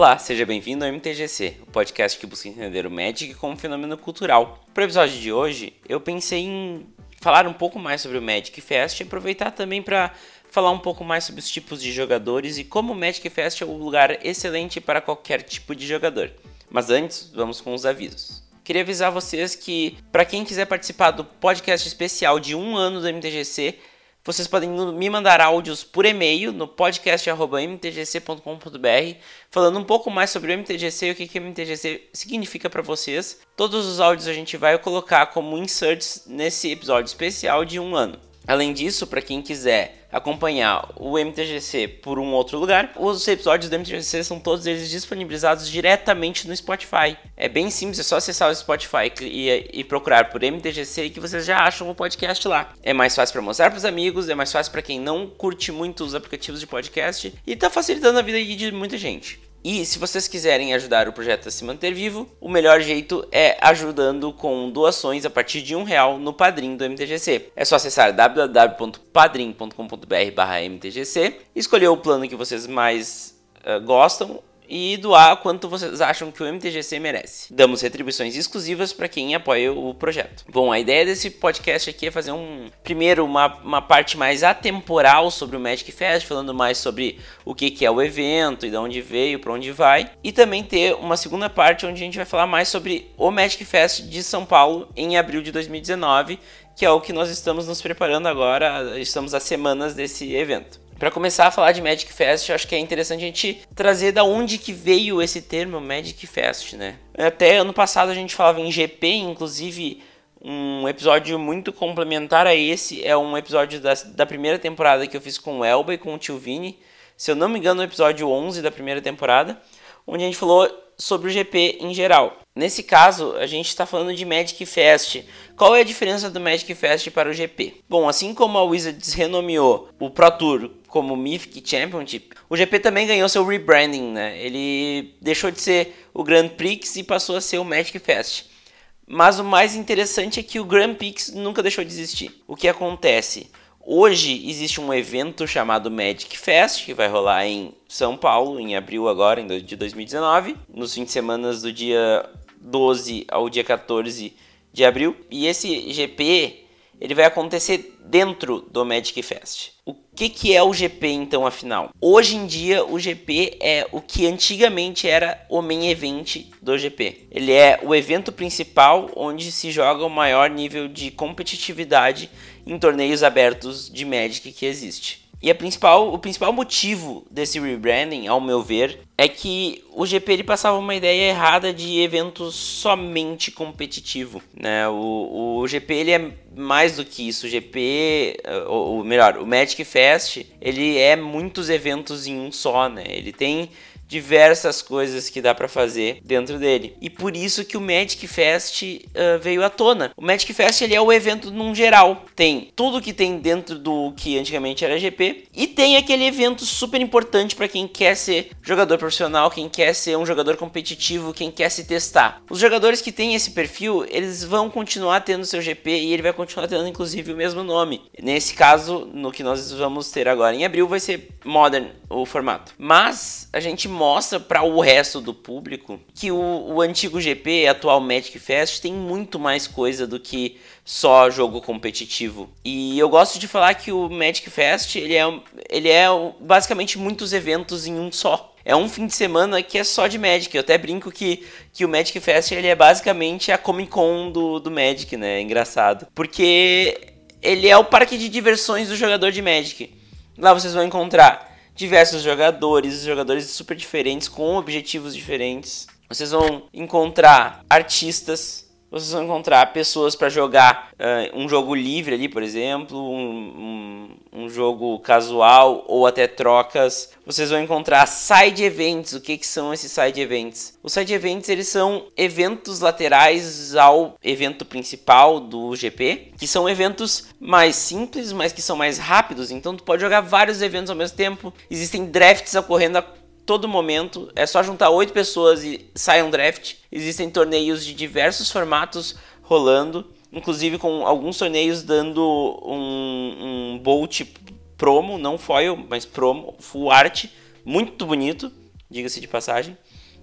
Olá, seja bem-vindo ao MTGC, o podcast que busca entender o Magic como fenômeno cultural. Para o episódio de hoje, eu pensei em falar um pouco mais sobre o Magic Fest e aproveitar também para falar um pouco mais sobre os tipos de jogadores e como o Magic Fest é um lugar excelente para qualquer tipo de jogador. Mas antes, vamos com os avisos. Queria avisar vocês que, para quem quiser participar do podcast especial de um ano do MTGC, vocês podem me mandar áudios por e-mail no podcast.mtgc.com.br falando um pouco mais sobre o MTGC e o que, o MTGC significa para vocês. Todos os áudios a gente vai colocar como inserts nesse episódio especial de um ano. Além disso, para quem quiser acompanhar o MTGC por um outro lugar, os episódios do MTGC são todos eles disponibilizados diretamente no Spotify. É bem simples, é só acessar o Spotify e, e procurar por MTGC que vocês já acham o podcast lá. É mais fácil para mostrar para os amigos, é mais fácil para quem não curte muito os aplicativos de podcast e está facilitando a vida de muita gente. E se vocês quiserem ajudar o projeto a se manter vivo, o melhor jeito é ajudando com doações a partir de um real no Padrim do MTGC. É só acessar www.padrim.com.br/mtgc, escolher o plano que vocês mais uh, gostam e doar quanto vocês acham que o MTGC merece. Damos retribuições exclusivas para quem apoia o projeto. Bom, a ideia desse podcast aqui é fazer um primeiro uma, uma parte mais atemporal sobre o Magic Fest, falando mais sobre o que, que é o evento e de onde veio, para onde vai, e também ter uma segunda parte onde a gente vai falar mais sobre o Magic Fest de São Paulo em abril de 2019, que é o que nós estamos nos preparando agora, estamos a semanas desse evento. Para começar a falar de Magic Fest, acho que é interessante a gente trazer da onde que veio esse termo Magic Fest, né? Até ano passado a gente falava em GP, inclusive um episódio muito complementar a esse é um episódio da, da primeira temporada que eu fiz com o Elba e com o Tio Vini. Se eu não me engano, o episódio 11 da primeira temporada, onde a gente falou sobre o GP em geral. Nesse caso, a gente está falando de Magic Fest. Qual é a diferença do Magic Fest para o GP? Bom, assim como a Wizards renomeou o Pro Tour como Mythic Championship, o GP também ganhou seu rebranding, né? Ele deixou de ser o Grand Prix e passou a ser o Magic Fest. Mas o mais interessante é que o Grand Prix nunca deixou de existir. O que acontece? Hoje existe um evento chamado Magic Fest, que vai rolar em São Paulo, em abril agora, de 2019, nos fins de semana do dia 12 ao dia 14 de abril. E esse GP ele vai acontecer dentro do Magic Fest. O que, que é o GP então, afinal? Hoje em dia, o GP é o que antigamente era o main event do GP. Ele é o evento principal onde se joga o maior nível de competitividade em torneios abertos de Magic que existe. E a principal, o principal motivo desse rebranding, ao meu ver, é que o GP ele passava uma ideia errada de evento somente competitivo, né? O, o GP ele é mais do que isso. O GP, ou, ou melhor, o Magic Fest, ele é muitos eventos em um só, né? Ele tem diversas coisas que dá para fazer dentro dele. E por isso que o Magic Fest uh, veio à tona. O Magic Fest ele é o evento num geral. Tem tudo que tem dentro do que antigamente era GP e tem aquele evento super importante para quem quer ser jogador profissional, quem quer ser um jogador competitivo, quem quer se testar. Os jogadores que têm esse perfil, eles vão continuar tendo seu GP e ele vai continuar tendo inclusive o mesmo nome. Nesse caso, no que nós vamos ter agora em abril vai ser Modern o formato. Mas a gente mostra para o resto do público que o, o antigo GP, atual Magic Fest, tem muito mais coisa do que só jogo competitivo. E eu gosto de falar que o Magic Fest ele é, ele é basicamente muitos eventos em um só. É um fim de semana que é só de Magic. Eu até brinco que, que o Magic Fest ele é basicamente a Comic Con do, do Magic, né? É engraçado. Porque ele é o parque de diversões do jogador de Magic. Lá vocês vão encontrar diversos jogadores, jogadores super diferentes, com objetivos diferentes. Vocês vão encontrar artistas, vocês vão encontrar pessoas para jogar uh, um jogo livre ali, por exemplo, um, um, um, jogo casual ou até trocas. Vocês vão encontrar side events. O que, que são esses side events? Os side events eles são eventos laterais ao evento principal do GP, que são eventos mais simples, mas que são mais rápidos. Então tu pode jogar vários eventos ao mesmo tempo. Existem drafts ocorrendo a todo momento. É só juntar oito pessoas e sai um draft. Existem torneios de diversos formatos rolando, inclusive com alguns torneios dando um, um bolt promo, não foil, mas promo, full art, muito bonito, diga-se de passagem.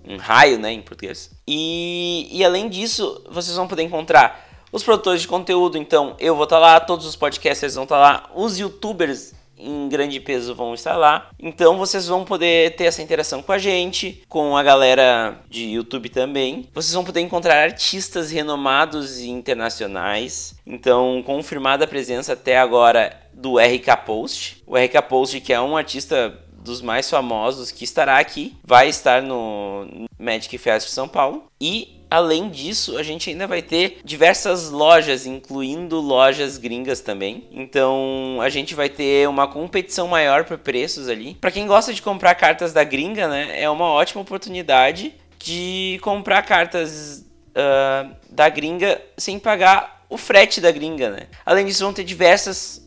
um raio, né, em português. E, e além disso, vocês vão poder encontrar os produtores de conteúdo, então eu vou estar tá lá, todos os podcasters vão estar tá lá, os youtubers em grande peso vão estar lá. Então vocês vão poder ter essa interação com a gente, com a galera de YouTube também. Vocês vão poder encontrar artistas renomados e internacionais. Então, confirmada a presença até agora do RK Post. O RK Post, que é um artista dos mais famosos que estará aqui, vai estar no Magic Fest São Paulo. E Além disso, a gente ainda vai ter diversas lojas, incluindo lojas gringas também. Então, a gente vai ter uma competição maior por preços ali. Para quem gosta de comprar cartas da gringa, né, é uma ótima oportunidade de comprar cartas uh, da gringa sem pagar o frete da gringa, né? Além disso, vão ter diversas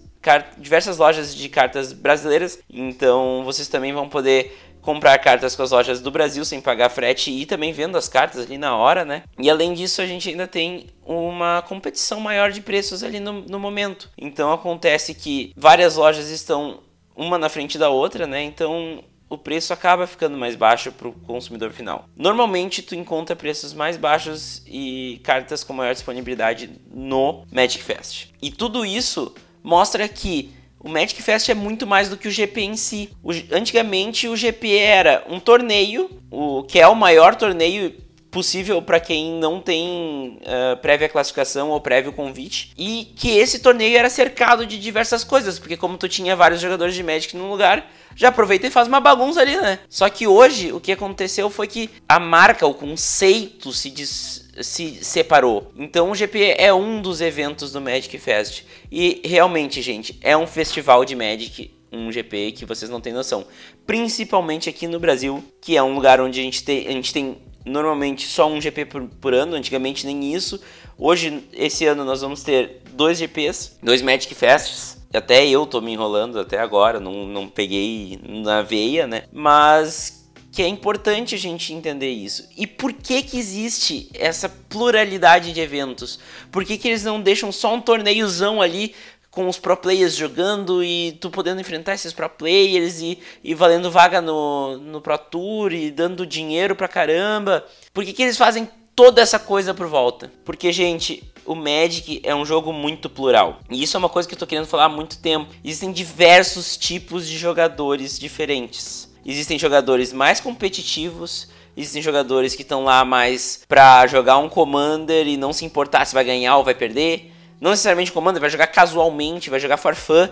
diversas lojas de cartas brasileiras, então vocês também vão poder comprar cartas com as lojas do Brasil sem pagar frete e também vendo as cartas ali na hora, né? E além disso, a gente ainda tem uma competição maior de preços ali no, no momento. Então acontece que várias lojas estão uma na frente da outra, né? Então o preço acaba ficando mais baixo para o consumidor final. Normalmente tu encontra preços mais baixos e cartas com maior disponibilidade no Magic Fest. E tudo isso mostra que o Magic Fest é muito mais do que o GP em si. O, antigamente o GP era um torneio, o que é o maior torneio possível para quem não tem uh, prévia classificação ou prévio convite e que esse torneio era cercado de diversas coisas porque como tu tinha vários jogadores de Magic num lugar já aproveita e faz uma bagunça ali né só que hoje o que aconteceu foi que a marca o conceito se diz se separou. Então o GP é um dos eventos do Magic Fest. E realmente, gente, é um festival de Magic, um GP que vocês não têm noção. Principalmente aqui no Brasil, que é um lugar onde a gente tem, a gente tem normalmente só um GP por, por ano, antigamente nem isso. Hoje, esse ano, nós vamos ter dois GPs, dois Magic Fests. Até eu tô me enrolando até agora, não, não peguei na veia, né? Mas que é importante a gente entender isso. E por que que existe essa pluralidade de eventos? Por que que eles não deixam só um torneiozão ali com os pro players jogando e tu podendo enfrentar esses pro players e, e valendo vaga no, no Pro Tour e dando dinheiro pra caramba? Por que que eles fazem toda essa coisa por volta? Porque, gente, o Magic é um jogo muito plural. E isso é uma coisa que eu tô querendo falar há muito tempo. Existem diversos tipos de jogadores diferentes. Existem jogadores mais competitivos, existem jogadores que estão lá mais pra jogar um Commander e não se importar se vai ganhar ou vai perder. Não necessariamente Commander, vai jogar casualmente, vai jogar for fun.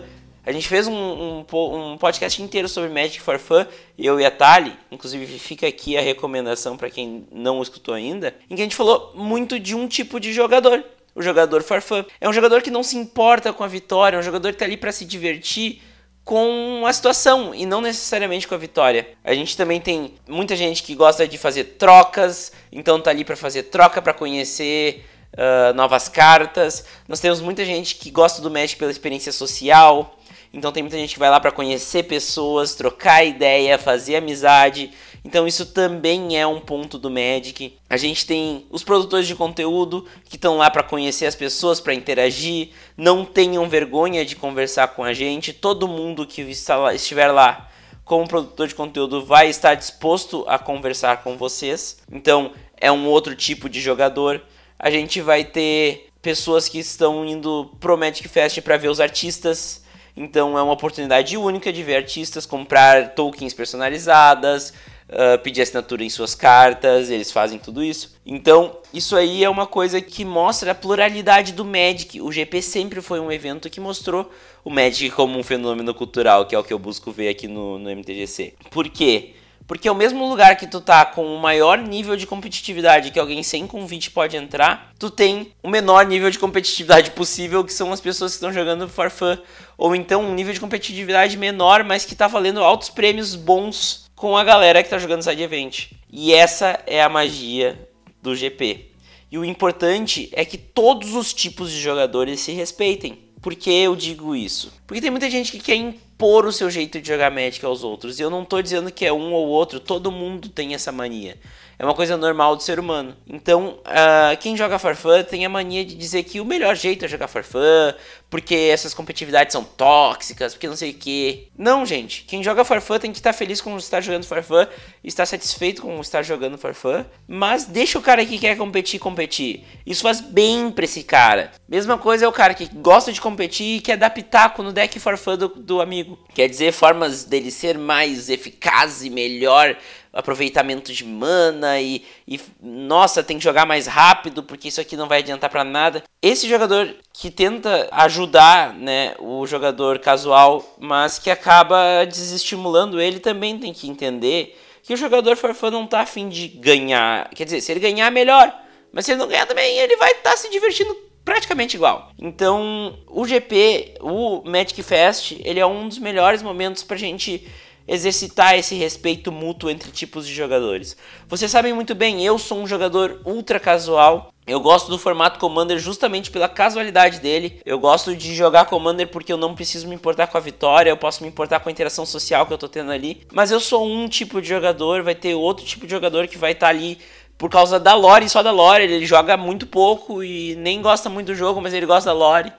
A gente fez um, um, um, podcast inteiro sobre Magic for Fun, eu e a Tali, inclusive fica aqui a recomendação para quem não escutou ainda, em que a gente falou muito de um tipo de jogador, o jogador for fun. É um jogador que não se importa com a vitória, é um jogador que tá ali para se divertir, com a situação e não necessariamente com a vitória. A gente também tem muita gente que gosta de fazer trocas, então tá ali para fazer troca, para conhecer uh, novas cartas. Nós temos muita gente que gosta do Magic pela experiência social, então tem muita gente que vai lá para conhecer pessoas, trocar ideia, fazer amizade. Então isso também é um ponto do Magic. A gente tem os produtores de conteúdo que estão lá para conhecer as pessoas, para interagir. Não tenham vergonha de conversar com a gente. Todo mundo que estiver lá como produtor de conteúdo vai estar disposto a conversar com vocês. Então é um outro tipo de jogador. A gente vai ter pessoas que estão indo pro Magic Fest para ver os artistas. Então é uma oportunidade única de ver artistas comprar tokens personalizadas, uh, pedir assinatura em suas cartas, eles fazem tudo isso. Então, isso aí é uma coisa que mostra a pluralidade do Magic. O GP sempre foi um evento que mostrou o Magic como um fenômeno cultural, que é o que eu busco ver aqui no, no MTGC. Por quê? Porque é o mesmo lugar que tu tá com o maior nível de competitividade que alguém sem convite pode entrar, tu tem o menor nível de competitividade possível, que são as pessoas que estão jogando for fun. Ou então um nível de competitividade menor, mas que tá valendo altos prêmios bons com a galera que tá jogando side event. E essa é a magia do GP. E o importante é que todos os tipos de jogadores se respeitem. Por que eu digo isso? Porque tem muita gente que quer impor o seu jeito de jogar Magic aos outros. E eu não tô dizendo que é um ou outro, todo mundo tem essa mania. É uma coisa normal do ser humano. Então, uh, quem joga Farfã tem a mania de dizer que o melhor jeito é jogar Farfã, porque essas competitividades são tóxicas, porque não sei o que. Não, gente. Quem joga Farfã tem que estar feliz com estar jogando Farfã, estar satisfeito com estar jogando Farfã, mas deixa o cara que quer competir competir. Isso faz bem pra esse cara. Mesma coisa é o cara que gosta de competir e quer dar pitaco no deck Farfã do, do amigo. Quer dizer, formas dele ser mais eficaz e melhor aproveitamento de mana e, e, nossa, tem que jogar mais rápido porque isso aqui não vai adiantar para nada. Esse jogador que tenta ajudar, né, o jogador casual, mas que acaba desestimulando ele também tem que entender que o jogador farfã não tá afim de ganhar. Quer dizer, se ele ganhar melhor, mas se ele não ganhar também, ele vai estar tá se divertindo praticamente igual. Então, o GP, o Magic Fest, ele é um dos melhores momentos pra gente exercitar esse respeito mútuo entre tipos de jogadores. Vocês sabem muito bem, eu sou um jogador ultra casual. Eu gosto do formato Commander justamente pela casualidade dele. Eu gosto de jogar Commander porque eu não preciso me importar com a vitória, eu posso me importar com a interação social que eu tô tendo ali. Mas eu sou um tipo de jogador, vai ter outro tipo de jogador que vai estar tá ali por causa da lore, só da lore. Ele joga muito pouco e nem gosta muito do jogo, mas ele gosta da lore.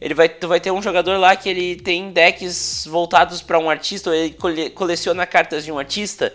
Ele vai, tu vai ter um jogador lá que ele tem decks voltados para um artista, ou ele cole, coleciona cartas de um artista.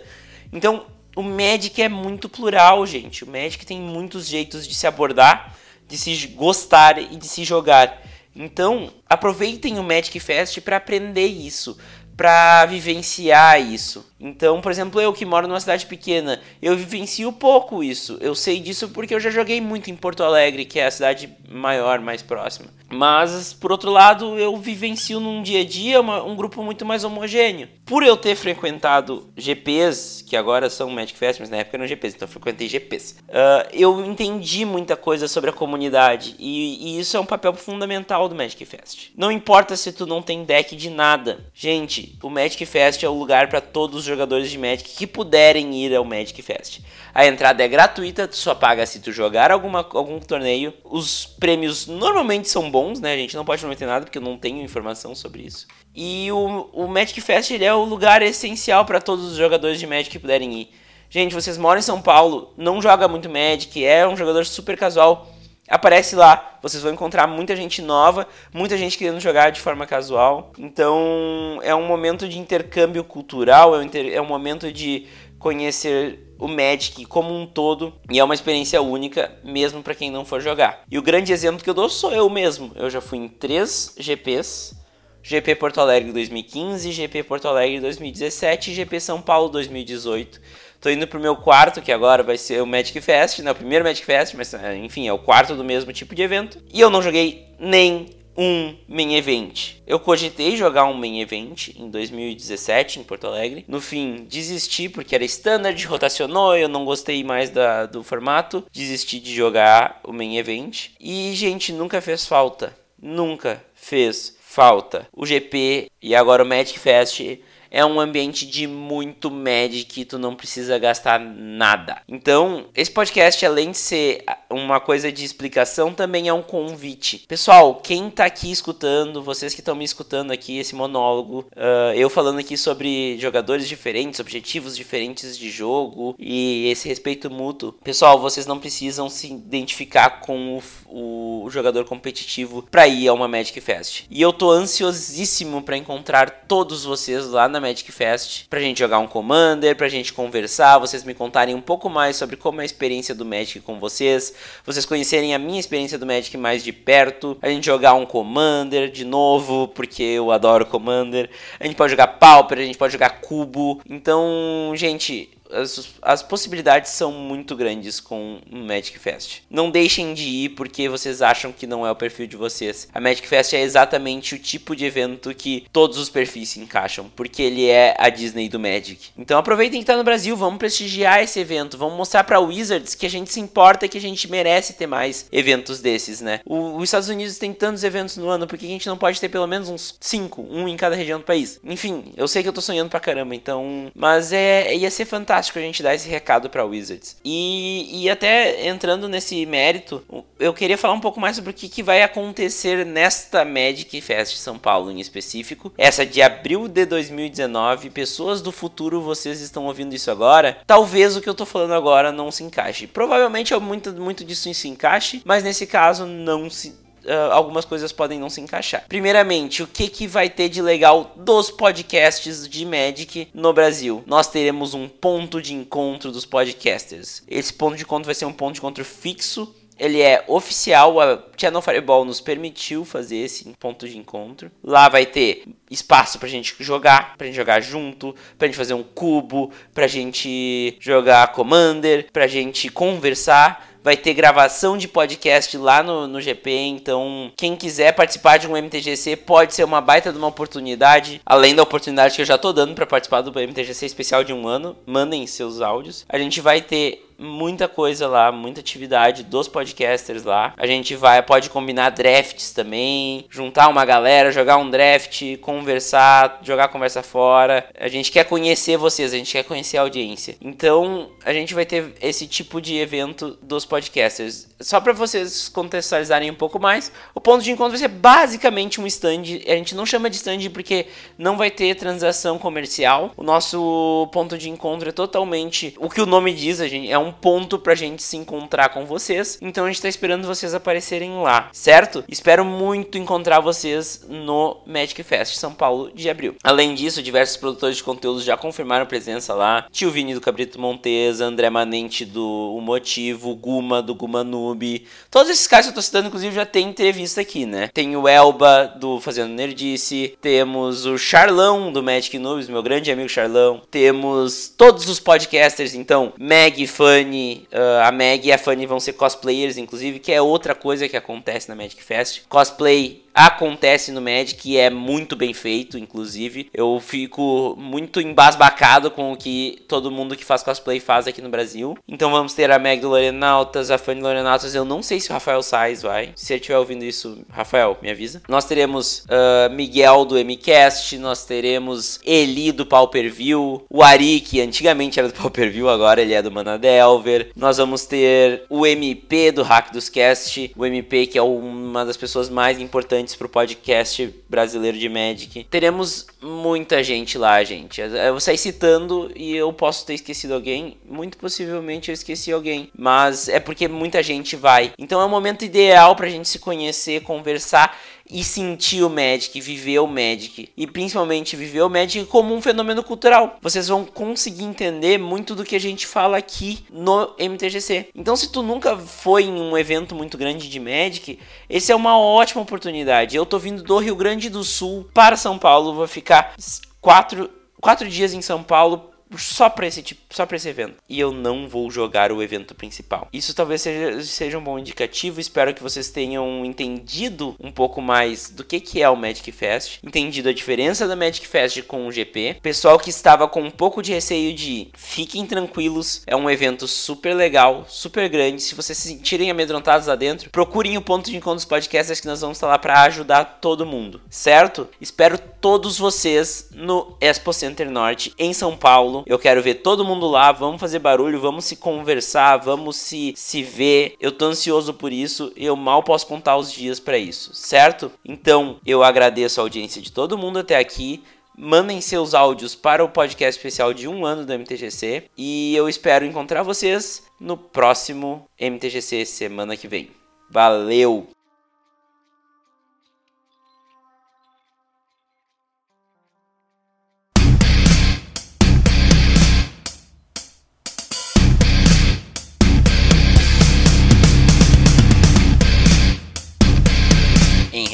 Então, o Magic é muito plural, gente. O Magic tem muitos jeitos de se abordar, de se gostar e de se jogar. Então, aproveitem o Magic Fest para aprender isso, para vivenciar isso. Então, por exemplo, eu que moro numa cidade pequena, eu vivencio pouco isso. Eu sei disso porque eu já joguei muito em Porto Alegre, que é a cidade maior, mais próxima. Mas, por outro lado, eu vivencio num dia a dia uma, um grupo muito mais homogêneo. Por eu ter frequentado GPs, que agora são Magic Fest, mas na época eram GPs, então eu frequentei GPs, uh, eu entendi muita coisa sobre a comunidade. E, e isso é um papel fundamental do Magic Fest. Não importa se tu não tem deck de nada. Gente, o Magic Fest é o lugar para todos jogadores de Magic que puderem ir ao Magic Fest. A entrada é gratuita, tu só paga se tu jogar alguma, algum torneio. Os prêmios normalmente são bons, né? A gente não pode prometer nada porque eu não tenho informação sobre isso. E o, o Magic Fest ele é o lugar essencial para todos os jogadores de Magic que puderem ir. Gente, vocês moram em São Paulo, não joga muito Magic, é um jogador super casual aparece lá. Vocês vão encontrar muita gente nova, muita gente querendo jogar de forma casual. Então é um momento de intercâmbio cultural, é um, inter... é um momento de conhecer o Magic como um todo e é uma experiência única mesmo para quem não for jogar. E o grande exemplo que eu dou sou eu mesmo. Eu já fui em três GPs. GP Porto Alegre 2015, GP Porto Alegre 2017 e GP São Paulo 2018 Tô indo pro meu quarto, que agora vai ser o Magic Fest, né? O primeiro Magic Fest, mas eh, enfim, é o quarto do mesmo tipo de evento. E eu não joguei nem um main event. Eu cogitei jogar um main event em 2017 em Porto Alegre. No fim, desisti porque era standard, rotacionou, eu não gostei mais da, do formato. Desisti de jogar o main event. E, gente, nunca fez falta. Nunca fez falta. O GP e agora o Magic Fest é um ambiente de muito Magic, tu não precisa gastar nada. Então, esse podcast, além de ser uma coisa de explicação, também é um convite. Pessoal, quem tá aqui escutando, vocês que estão me escutando aqui, esse monólogo, uh, eu falando aqui sobre jogadores diferentes, objetivos diferentes de jogo e esse respeito mútuo. Pessoal, vocês não precisam se identificar com o, o jogador competitivo para ir a uma Magic Fest. E eu tô ansiosíssimo para encontrar todos vocês lá na na Magic Fest pra gente jogar um Commander, pra gente conversar, vocês me contarem um pouco mais sobre como é a experiência do Magic com vocês, vocês conhecerem a minha experiência do Magic mais de perto, a gente jogar um Commander de novo, porque eu adoro Commander, a gente pode jogar Pauper, a gente pode jogar Cubo, então, gente, as, as possibilidades são muito grandes com o Magic Fest. Não deixem de ir porque vocês acham que não é o perfil de vocês. A Magic Fest é exatamente o tipo de evento que todos os perfis se encaixam, porque ele é a Disney do Magic. Então aproveitem que está no Brasil, vamos prestigiar esse evento, vamos mostrar para Wizards que a gente se importa e que a gente merece ter mais eventos desses, né? O, os Estados Unidos tem tantos eventos no ano, porque a gente não pode ter pelo menos uns 5, um em cada região do país. Enfim, eu sei que eu tô sonhando pra caramba, então, mas é ia ser fantástico fantástico a gente dar esse recado para Wizards. E, e até entrando nesse mérito, eu queria falar um pouco mais sobre o que, que vai acontecer nesta Magic Fest São Paulo em específico. Essa de abril de 2019. Pessoas do futuro, vocês estão ouvindo isso agora. Talvez o que eu tô falando agora não se encaixe. Provavelmente muito, muito disso se encaixe, mas nesse caso não se uh, algumas coisas podem não se encaixar. Primeiramente, o que, que vai ter de legal dos podcasts de Magic no Brasil? Nós teremos um ponto de encontro dos podcasters. Esse ponto de encontro vai ser um ponto de encontro fixo ele é oficial, a Channel Fireball nos permitiu fazer esse ponto de encontro. Lá vai ter espaço pra gente jogar, pra gente jogar junto, pra gente fazer um cubo, pra gente jogar Commander, pra gente conversar vai ter gravação de podcast lá no, no GP, então quem quiser participar de um MTGC pode ser uma baita de uma oportunidade, além da oportunidade que eu já tô dando para participar do MTGC especial de um ano, mandem seus áudios. A gente vai ter muita coisa lá, muita atividade dos podcasters lá. A gente vai, pode combinar drafts também, juntar uma galera, jogar um draft, conversar, jogar conversa fora. A gente quer conhecer vocês, a gente quer conhecer a audiência. Então, a gente vai ter esse tipo de evento dos podcasters. Só para vocês contextualizarem um pouco mais, o ponto de encontro vai ser basicamente um stand. A gente não chama de stand porque não vai ter transação comercial. O nosso ponto de encontro é totalmente o que o nome diz, a gente é um um ponto pra gente se encontrar com vocês. Então a gente tá esperando vocês aparecerem lá, certo? Espero muito encontrar vocês no Magic Fest São Paulo de abril. Além disso, diversos produtores de conteúdo já confirmaram presença lá. Tio Vini do Cabrito Montesa, André Manente do O Motivo, Guma do Guma Noob. Todos esses caras que eu tô citando, inclusive, já tem entrevista aqui, né? Tem o Elba do Fazendo Nerdice, temos o Charlão do Magic Noobs, meu grande amigo Charlão. Temos todos os podcasters, então, Meg, Fã, Fanny, uh, a Meg e a Fanny vão ser cosplayers, inclusive, que é outra coisa que acontece na Magic Fest. Cosplay acontece no Magic e é muito bem feito, inclusive. Eu fico muito embasbacado com o que todo mundo que faz cosplay faz aqui no Brasil. Então vamos ter a Meg do Lorenautas, a Fanny Lorenautas. Eu não sei se o Rafael Sais vai. Se ele estiver ouvindo isso, Rafael, me avisa. Nós teremos uh, Miguel do MCast, nós teremos Eli do Pauper View, o Ari, que antigamente era do Pauper View, agora ele é do Manadelver. Nós vamos ter o MP do Hack dos Cast, o MP que é uma das pessoas mais importantes para o podcast brasileiro de Magic. Teremos muita gente lá, gente. Eu vou sair citando e eu posso ter esquecido alguém. Muito possivelmente eu esqueci alguém. Mas é porque muita gente vai. Então é o momento ideal para a gente se conhecer, conversar e sentir o Magic, viver o Magic e principalmente viver o Magic como um fenômeno cultural. Vocês vão conseguir entender muito do que a gente fala aqui no MTGC. Então, se tu nunca foi em um evento muito grande de Magic, esse é uma ótima oportunidade. Eu tô vindo do Rio Grande do Sul para São Paulo, vou ficar quatro, quatro dias em São Paulo só para esse tipo, só para esse evento. E eu não vou jogar o evento principal. Isso talvez seja, seja um bom indicativo. Espero que vocês tenham entendido um pouco mais do que, que é o Magic Fest, entendido a diferença da Magic Fest com o GP. Pessoal que estava com um pouco de receio de fiquem tranquilos, é um evento super legal, super grande. Se vocês se sentirem amedrontados lá dentro, procurem o ponto de encontro dos podcasters que nós vamos estar lá para ajudar todo mundo, certo? Espero todos vocês no Expo Center Norte em São Paulo Eu quero ver todo mundo lá, vamos fazer barulho, vamos se conversar, vamos se, se ver. Eu tô ansioso por isso, eu mal posso contar os dias para isso, certo? Então, eu agradeço a audiência de todo mundo até aqui. Mandem seus áudios para o podcast especial de um ano do MTGC e eu espero encontrar vocês no próximo MTGC semana que vem. Valeu!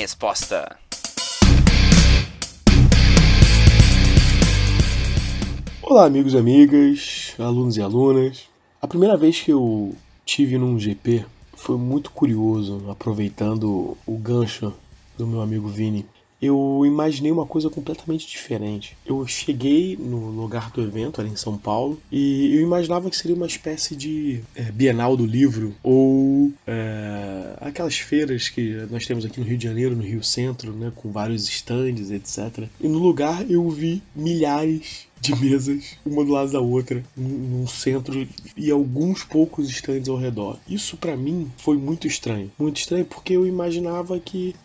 Resposta. Olá, amigos e amigas, alunos e alunas. A primeira vez que eu tive num GP foi muito curioso, aproveitando o gancho do meu amigo Vini. Eu imaginei uma coisa completamente diferente. Eu cheguei no lugar do evento, ali em São Paulo, e eu imaginava que seria uma espécie de é, Bienal do Livro ou é, aquelas feiras que nós temos aqui no Rio de Janeiro, no Rio Centro, né, com vários estandes, etc. E no lugar eu vi milhares de mesas, uma do lado da outra, num centro e alguns poucos estandes ao redor. Isso para mim foi muito estranho. Muito estranho porque eu imaginava que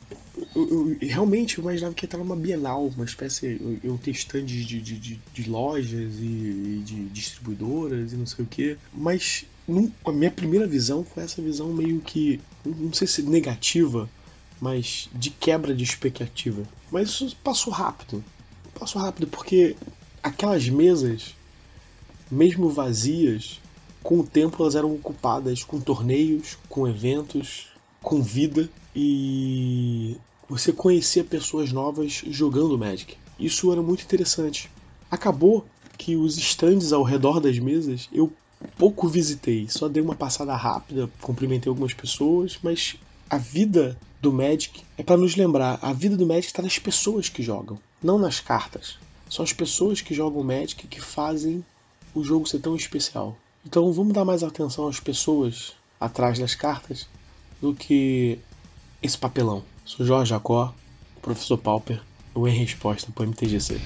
eu, eu, realmente eu imaginava que ia estar numa Bienal, uma espécie. Eu, eu ter stands de, de, de, de lojas e, e, de distribuidoras e não sei o que. Mas a minha primeira visão foi essa visão meio que. Não sei se negativa, mas de quebra de expectativa. Mas isso passou rápido. Passou rápido porque aquelas mesas, mesmo vazias, com o tempo elas eram ocupadas com torneios, com eventos, com vida e você conhecia pessoas novas jogando Magic. Isso era muito interessante. Acabou que os stands ao redor das mesas eu pouco visitei, só dei uma passada rápida, cumprimentei algumas pessoas, mas a vida do Magic é para nos lembrar, a vida do Magic está nas pessoas que jogam, não nas cartas. São as pessoas que jogam Magic que fazem o jogo ser tão especial. Então vamos dar mais atenção às pessoas atrás das cartas do que esse papelão. Sou Jorge Jacó, professor Pauper, o em resposta para o MTGC.